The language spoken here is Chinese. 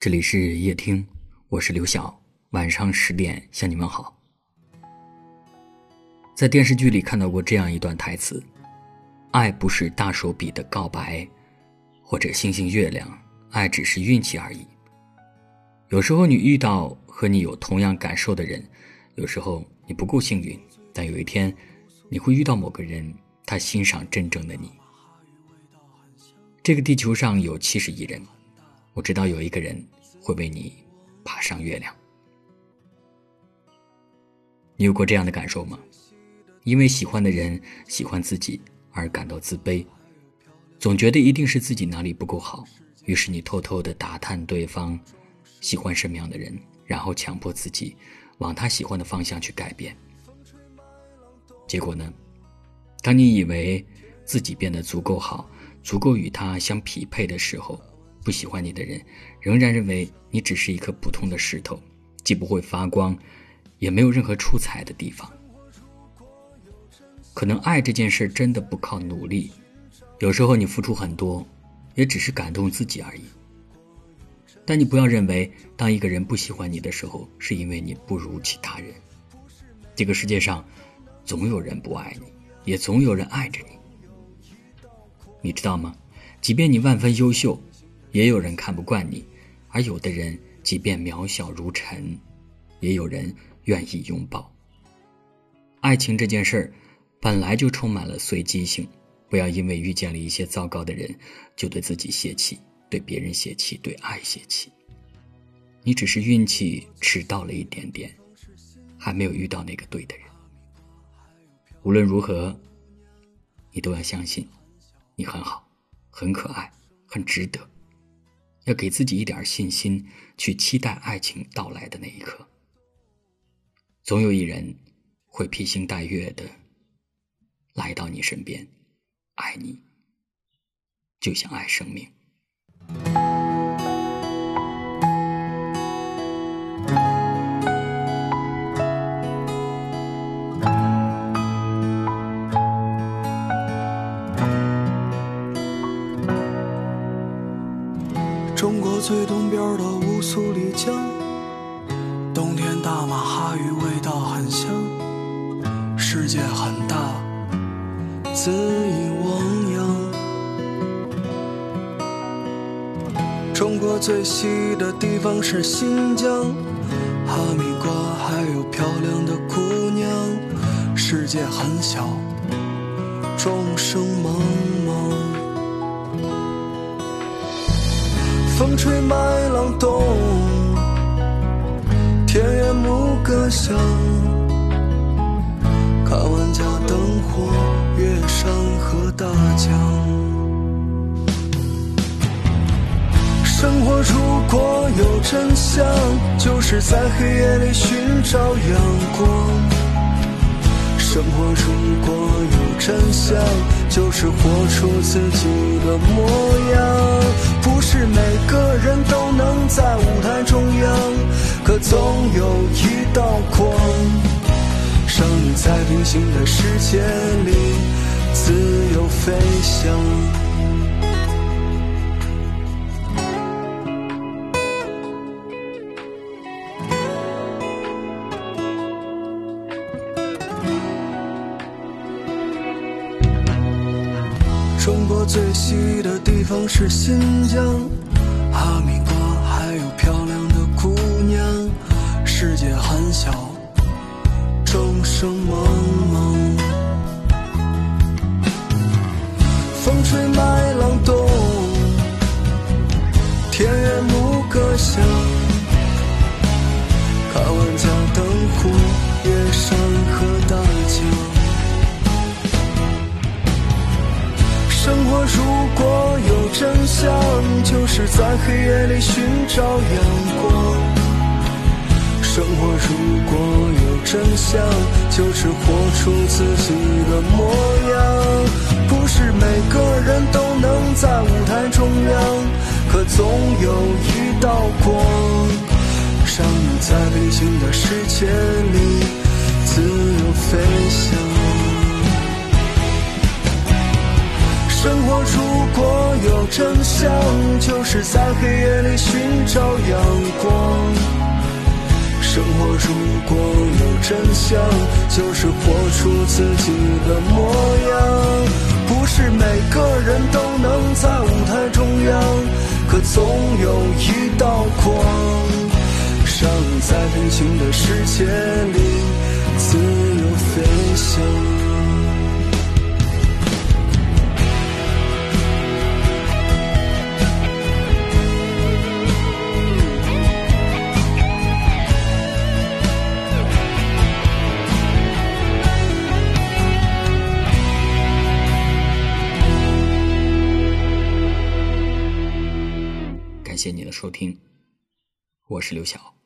这里是夜听，我是刘晓。晚上十点向你们好。在电视剧里看到过这样一段台词：“爱不是大手笔的告白，或者星星月亮，爱只是运气而已。”有时候你遇到和你有同样感受的人，有时候你不够幸运，但有一天你会遇到某个人，他欣赏真正的你。这个地球上有七十亿人。我知道有一个人会为你爬上月亮。你有过这样的感受吗？因为喜欢的人喜欢自己而感到自卑，总觉得一定是自己哪里不够好，于是你偷偷的打探对方喜欢什么样的人，然后强迫自己往他喜欢的方向去改变。结果呢？当你以为自己变得足够好，足够与他相匹配的时候，不喜欢你的人，仍然认为你只是一颗普通的石头，既不会发光，也没有任何出彩的地方。可能爱这件事真的不靠努力，有时候你付出很多，也只是感动自己而已。但你不要认为，当一个人不喜欢你的时候，是因为你不如其他人。这个世界上，总有人不爱你，也总有人爱着你。你知道吗？即便你万分优秀。也有人看不惯你，而有的人即便渺小如尘，也有人愿意拥抱。爱情这件事儿本来就充满了随机性，不要因为遇见了一些糟糕的人，就对自己泄气，对别人泄气，对爱泄气。你只是运气迟到了一点点，还没有遇到那个对的人。无论如何，你都要相信，你很好，很可爱，很值得。要给自己一点信心，去期待爱情到来的那一刻。总有一人会披星戴月的来到你身边，爱你，就像爱生命。最东边的乌苏里江，冬天大马哈鱼味道很香。世界很大，恣意汪洋。中国最西的地方是新疆，哈密瓜还有漂亮的姑娘。世界很小，众生茫茫。风吹麦浪动，田园牧歌响。看万家灯火，越山河大江。生活如果有真相，就是在黑夜里寻找阳光。生活如果有真相，就是活出自己的模样。不是每台中央，可总有一道光，让你在平行的世界里自由飞翔。中国最西的地方是新疆，哈密世界很小，众生茫茫。风吹麦浪动，田园牧歌响。看万家灯火，夜山河大江。生活如果有真相，就是在黑夜里寻找阳光。生活如果有真相，就是活出自己的模样。不是每个人都能在舞台中央，可总有一道光，让你在平行的世界里自由飞翔。生活如果有真相，就是在黑夜里寻找阳光生活如果有真相，就是活出自己的模样。不是每个人都能在舞台中央，可总有一道光，尚在平行的世界谢谢你的收听，我是刘晓。